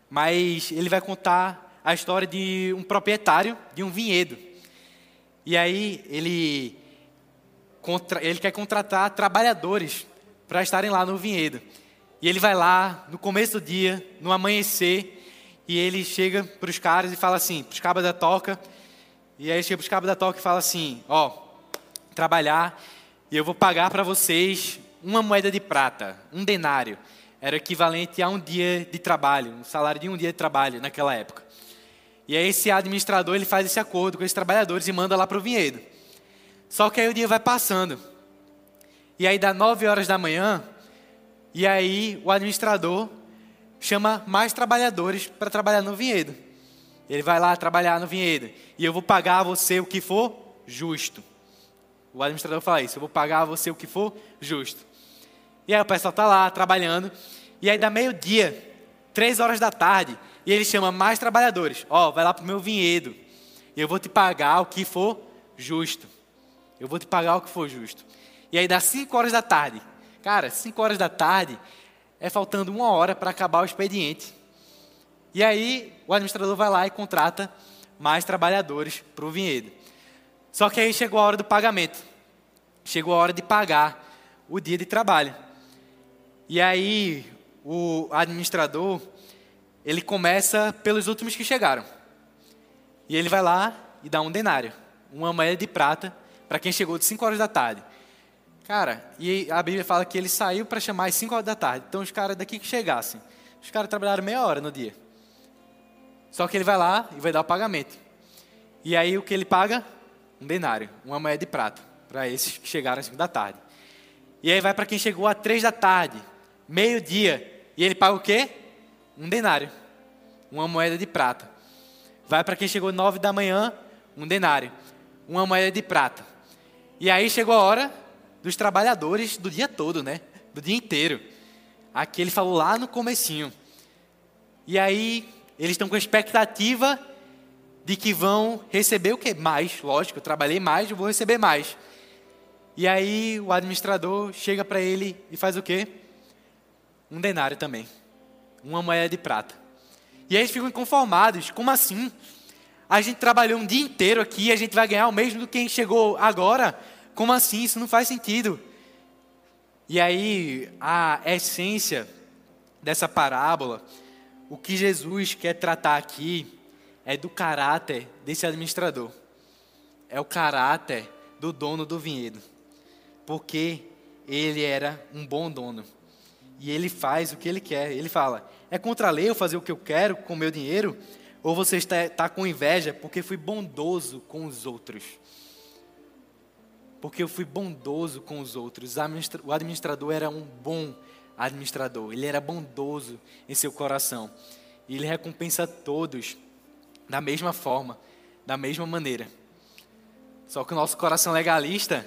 Mas ele vai contar a história de um proprietário de um vinhedo. E aí ele ele quer contratar trabalhadores para estarem lá no vinhedo. E ele vai lá no começo do dia, no amanhecer, e ele chega para os caras e fala assim, para os cabas da toca, e aí chega para os cabas da toca e fala assim, ó, trabalhar e eu vou pagar para vocês uma moeda de prata, um denário. Era equivalente a um dia de trabalho, um salário de um dia de trabalho naquela época. E aí esse administrador ele faz esse acordo com esses trabalhadores e manda lá para o vinhedo. Só que aí o dia vai passando. E aí dá nove horas da manhã, e aí o administrador chama mais trabalhadores para trabalhar no vinhedo. Ele vai lá trabalhar no vinhedo. E eu vou pagar a você o que for justo. O administrador fala isso, eu vou pagar a você o que for justo. E aí o pessoal está lá trabalhando, e aí dá meio-dia, três horas da tarde, e ele chama mais trabalhadores. Ó, vai lá para o meu vinhedo, e eu vou te pagar o que for justo. Eu vou te pagar o que for justo. E aí dá cinco horas da tarde. Cara, cinco horas da tarde é faltando uma hora para acabar o expediente. E aí o administrador vai lá e contrata mais trabalhadores para o vinhedo. Só que aí chegou a hora do pagamento. Chegou a hora de pagar o dia de trabalho. E aí o administrador, ele começa pelos últimos que chegaram. E ele vai lá e dá um denário, uma moeda de prata para quem chegou de 5 horas da tarde. Cara, e a Bíblia fala que ele saiu para chamar às 5 horas da tarde. Então os caras daqui que chegassem, os caras trabalharam meia hora no dia. Só que ele vai lá e vai dar o pagamento. E aí o que ele paga? Um denário, uma moeda de prata, para esses que chegaram às 5 da tarde. E aí vai para quem chegou às 3 da tarde, meio-dia, e ele paga o quê? Um denário, uma moeda de prata. Vai para quem chegou às 9 da manhã, um denário, uma moeda de prata. E aí chegou a hora dos trabalhadores do dia todo, né? Do dia inteiro. Aqui ele falou lá no comecinho. E aí eles estão com a expectativa de que vão receber o quê? Mais, lógico, eu trabalhei mais, eu vou receber mais. E aí o administrador chega para ele e faz o quê? Um denário também. Uma moeda de prata. E aí eles ficam inconformados. Como assim? A gente trabalhou um dia inteiro aqui a gente vai ganhar o mesmo do que quem chegou agora? Como assim? Isso não faz sentido. E aí a essência dessa parábola, o que Jesus quer tratar aqui é do caráter desse administrador. É o caráter do dono do vinhedo. Porque ele era um bom dono. E ele faz o que ele quer. Ele fala: é contra a lei eu fazer o que eu quero com o meu dinheiro? Ou você está, está com inveja porque fui bondoso com os outros? Porque eu fui bondoso com os outros. O administrador era um bom administrador, ele era bondoso em seu coração. E ele recompensa todos da mesma forma, da mesma maneira. Só que o nosso coração legalista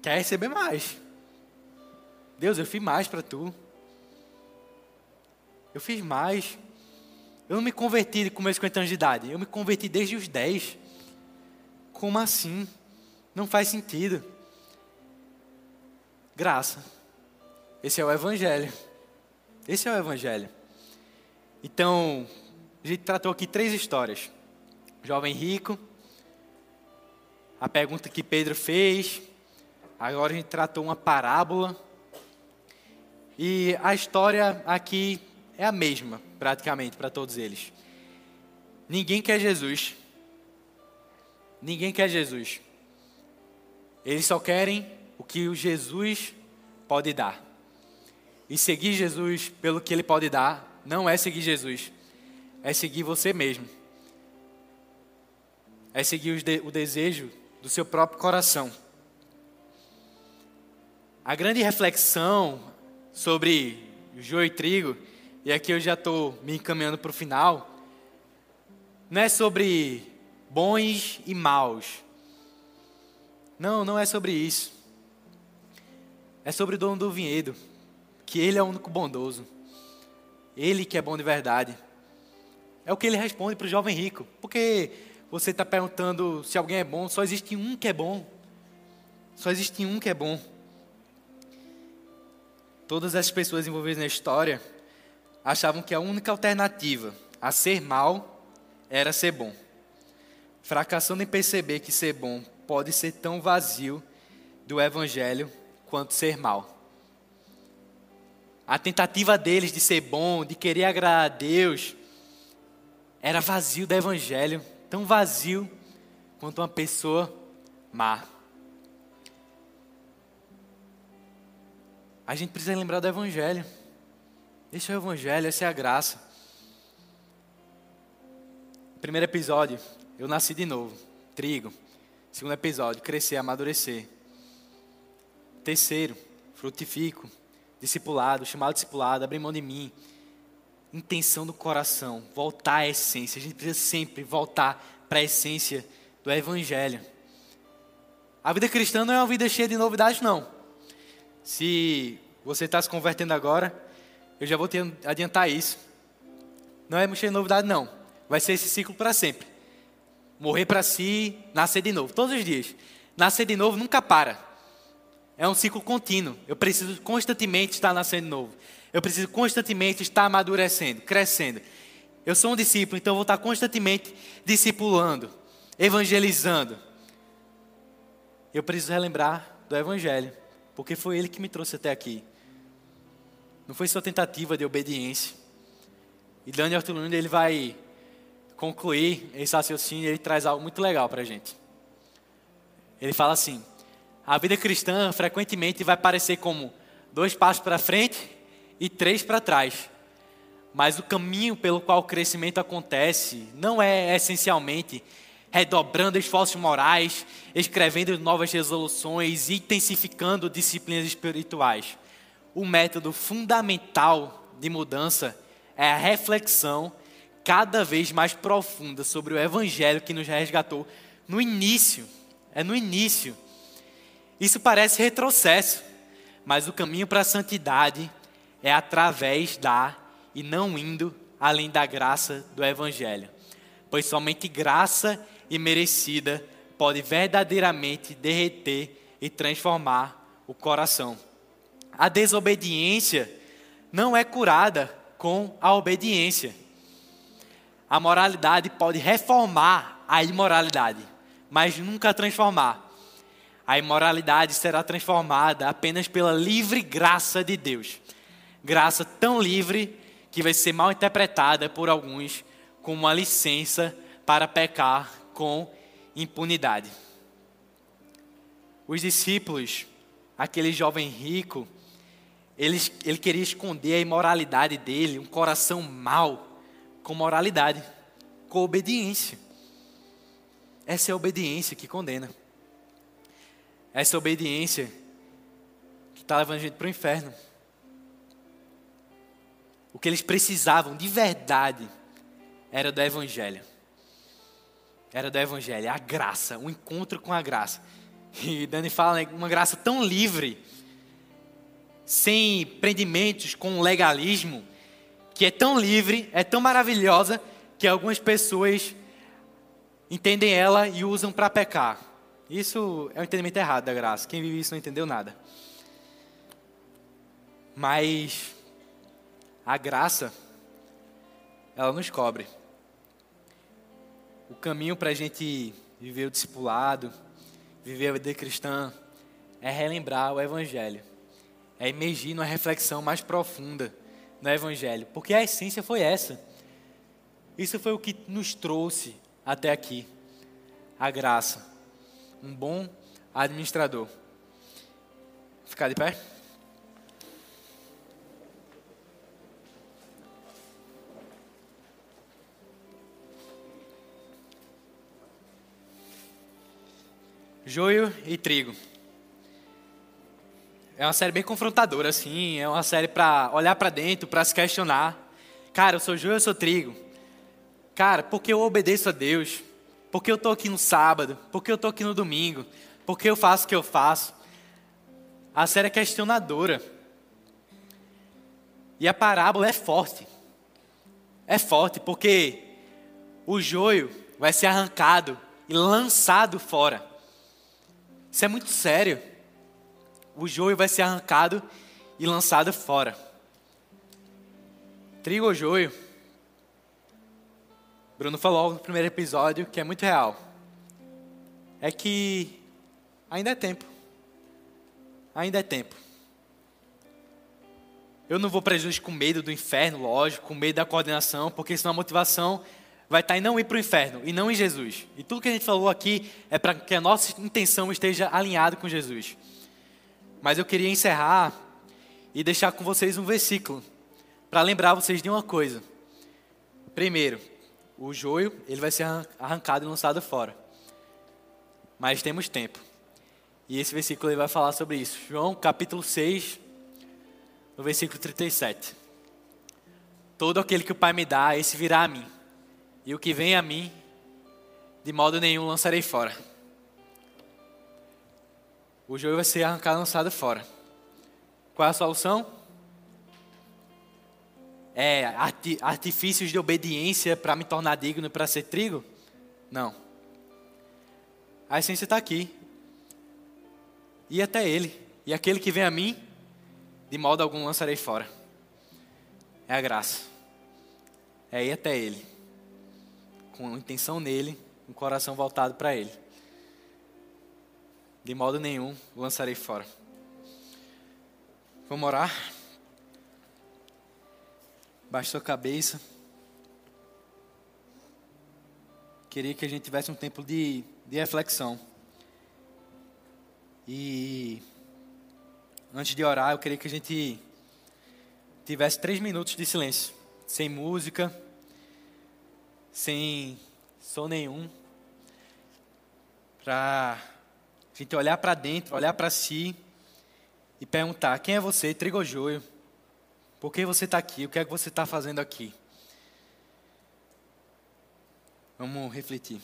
quer receber mais. Deus, eu fiz mais para tu. Eu fiz mais. Eu não me converti com meus 50 anos de idade. Eu me converti desde os 10. Como assim? Não faz sentido. Graça. Esse é o Evangelho. Esse é o Evangelho. Então, a gente tratou aqui três histórias: jovem rico, a pergunta que Pedro fez, agora a gente tratou uma parábola. E a história aqui é a mesma, praticamente, para todos eles. Ninguém quer Jesus. Ninguém quer Jesus. Eles só querem o que o Jesus pode dar. E seguir Jesus pelo que ele pode dar não é seguir Jesus, é seguir você mesmo. É seguir o desejo do seu próprio coração. A grande reflexão sobre joio e trigo, e aqui eu já estou me encaminhando para o final, não é sobre bons e maus. Não, não é sobre isso. É sobre o dono do vinhedo, que ele é o único bondoso. Ele que é bom de verdade. É o que ele responde para o jovem rico. Porque você está perguntando se alguém é bom, só existe um que é bom. Só existe um que é bom. Todas as pessoas envolvidas na história achavam que a única alternativa a ser mal era ser bom. Fracassando em perceber que ser bom pode ser tão vazio do evangelho quanto ser mal. A tentativa deles de ser bom, de querer agradar a Deus, era vazio do evangelho tão vazio quanto uma pessoa má. A gente precisa lembrar do Evangelho. Esse é o Evangelho, essa é a graça. Primeiro episódio, eu nasci de novo, trigo. Segundo episódio, crescer, amadurecer. Terceiro, frutifico, discipulado, chamado discipulado, abrir mão de mim intenção do coração, voltar à essência. A gente precisa sempre voltar para a essência do Evangelho. A vida cristã não é uma vida cheia de novidades, não. Se você está se convertendo agora, eu já vou te adiantar isso. Não é cheio de novidade, não. Vai ser esse ciclo para sempre. Morrer para si, nascer de novo, todos os dias. Nascer de novo nunca para. É um ciclo contínuo. Eu preciso constantemente estar nascendo de novo. Eu preciso constantemente estar amadurecendo, crescendo. Eu sou um discípulo, então eu vou estar constantemente discipulando, evangelizando. Eu preciso relembrar do Evangelho, porque foi ele que me trouxe até aqui. Não foi sua tentativa de obediência. E Daniel Arthur ele vai concluir esse raciocínio, ele traz algo muito legal para a gente. Ele fala assim: a vida cristã frequentemente vai parecer como dois passos para frente e três para trás. Mas o caminho pelo qual o crescimento acontece não é essencialmente redobrando esforços morais, escrevendo novas resoluções, intensificando disciplinas espirituais. O método fundamental de mudança é a reflexão cada vez mais profunda sobre o evangelho que nos resgatou no início. É no início. Isso parece retrocesso, mas o caminho para a santidade é através da e não indo além da graça do Evangelho. Pois somente graça e merecida pode verdadeiramente derreter e transformar o coração. A desobediência não é curada com a obediência. A moralidade pode reformar a imoralidade, mas nunca transformar. A imoralidade será transformada apenas pela livre graça de Deus graça tão livre que vai ser mal interpretada por alguns como uma licença para pecar com impunidade. Os discípulos, aquele jovem rico, ele, ele queria esconder a imoralidade dele, um coração mau, com moralidade, com obediência. Essa é a obediência que condena. Essa obediência que está levando a gente para o inferno. o que eles precisavam de verdade era do Evangelho. Era do Evangelho, a graça, o encontro com a graça. E Dani fala, né, uma graça tão livre, sem prendimentos com legalismo, que é tão livre, é tão maravilhosa, que algumas pessoas entendem ela e usam para pecar. Isso é um entendimento errado da graça. Quem vive isso não entendeu nada. Mas a graça, ela nos cobre. O caminho para a gente viver o discipulado, viver a vida cristã, é relembrar o Evangelho. É emergir numa reflexão mais profunda no Evangelho. Porque a essência foi essa. Isso foi o que nos trouxe até aqui. A graça. Um bom administrador. Ficar de pé? Joio e trigo. É uma série bem confrontadora, assim. É uma série para olhar para dentro, para se questionar. Cara, eu sou joio eu sou trigo? Cara, porque eu obedeço a Deus? Porque eu estou aqui no sábado? Porque eu estou aqui no domingo? Porque eu faço o que eu faço? A série é questionadora. E a parábola é forte. É forte porque o joio vai ser arrancado e lançado fora. Isso é muito sério. O joio vai ser arrancado e lançado fora. Trigo ou joio? Bruno falou no primeiro episódio que é muito real. É que ainda é tempo. Ainda é tempo. Eu não vou para Jesus com medo do inferno, lógico, com medo da coordenação, porque senão a motivação vai estar em não ir para o inferno e não em Jesus. E tudo que a gente falou aqui é para que a nossa intenção esteja alinhada com Jesus. Mas eu queria encerrar e deixar com vocês um versículo para lembrar vocês de uma coisa. Primeiro, o joio ele vai ser arrancado e lançado fora. Mas temos tempo. E esse versículo ele vai falar sobre isso. João capítulo 6, no versículo 37. Todo aquele que o Pai me dá, esse virá a mim e o que vem a mim, de modo nenhum lançarei fora. O joio vai ser arrancado lançado fora. Qual é a solução? É artifícios de obediência para me tornar digno para ser trigo? Não. A essência está aqui. E até ele. E aquele que vem a mim, de modo algum lançarei fora. É a graça. É ir até ele com intenção nele, um coração voltado para ele. De modo nenhum lançarei fora. Vamos orar? Baixe sua cabeça. Queria que a gente tivesse um tempo de, de reflexão. E antes de orar, eu queria que a gente tivesse três minutos de silêncio, sem música sem som nenhum, para a gente olhar para dentro, olhar para si e perguntar: quem é você, trigo ou joio? Por que você está aqui? O que é que você está fazendo aqui? Vamos refletir.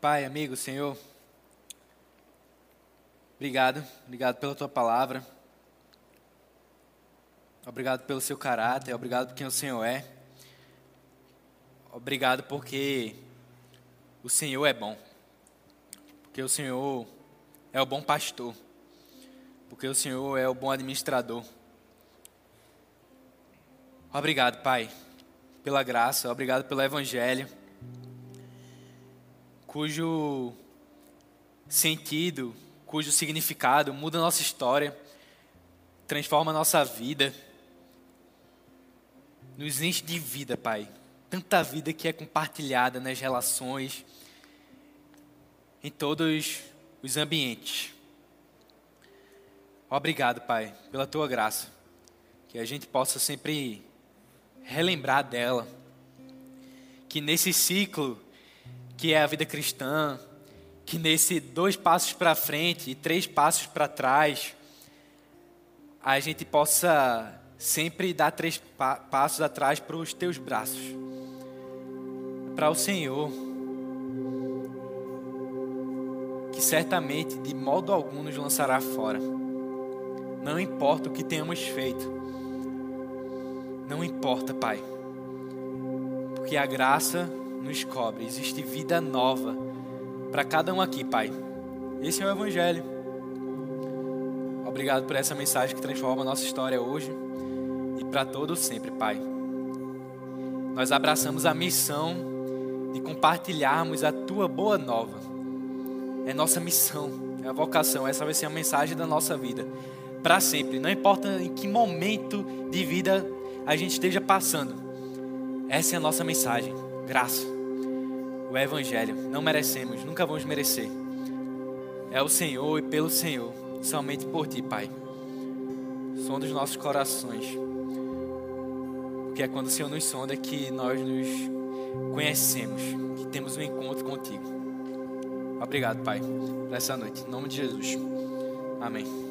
Pai, amigo, Senhor, Obrigado, obrigado pela tua palavra. Obrigado pelo seu caráter, obrigado por quem o Senhor é. Obrigado porque o Senhor é bom. Porque o Senhor é o bom pastor. Porque o Senhor é o bom administrador. Obrigado, Pai, pela graça, obrigado pelo Evangelho, cujo sentido, cujo significado muda a nossa história, transforma a nossa vida, nos enche de vida, Pai. Tanta vida que é compartilhada nas relações, em todos os ambientes. Obrigado, Pai, pela tua graça, que a gente possa sempre relembrar dela. Que nesse ciclo que é a vida cristã, que nesse dois passos para frente e três passos para trás, a gente possa sempre dar três pa passos atrás para os teus braços, para o Senhor, que certamente de modo algum nos lançará fora. Não importa o que tenhamos feito, não importa, Pai. Porque a graça nos cobre. Existe vida nova para cada um aqui, Pai. Esse é o Evangelho. Obrigado por essa mensagem que transforma a nossa história hoje e para todo sempre, Pai. Nós abraçamos a missão de compartilharmos a tua boa nova. É nossa missão, é a vocação. Essa vai ser a mensagem da nossa vida para sempre. Não importa em que momento de vida a gente esteja passando. Essa é a nossa mensagem. Graça. O Evangelho. Não merecemos, nunca vamos merecer. É o Senhor e pelo Senhor. Somente por Ti, Pai. Sonda os nossos corações. Porque é quando o Senhor nos sonda que nós nos conhecemos. Que temos um encontro contigo. Obrigado, Pai, por essa noite. Em nome de Jesus. Amém.